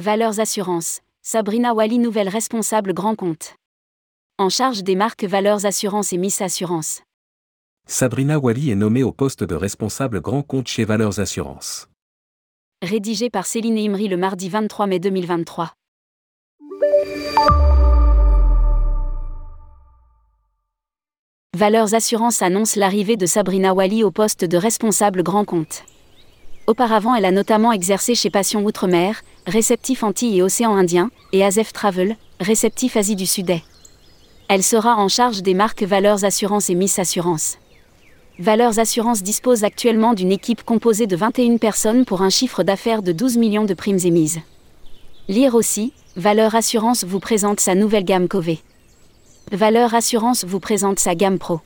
Valeurs Assurance, Sabrina Wally nouvelle responsable grand compte. En charge des marques Valeurs Assurance et Miss Assurance. Sabrina Wally est nommée au poste de responsable grand compte chez Valeurs Assurance. Rédigé par Céline Imri le mardi 23 mai 2023. Valeurs Assurance annonce l'arrivée de Sabrina Wally au poste de responsable grand compte. Auparavant, elle a notamment exercé chez Passion Outre-mer, réceptif Antilles et Océan Indien, et Azef Travel, réceptif Asie du Sud-Est. Elle sera en charge des marques Valeurs Assurance et Miss Assurance. Valeurs Assurance dispose actuellement d'une équipe composée de 21 personnes pour un chiffre d'affaires de 12 millions de primes émises. Lire aussi, Valeurs Assurance vous présente sa nouvelle gamme Cové. Valeurs Assurance vous présente sa gamme Pro.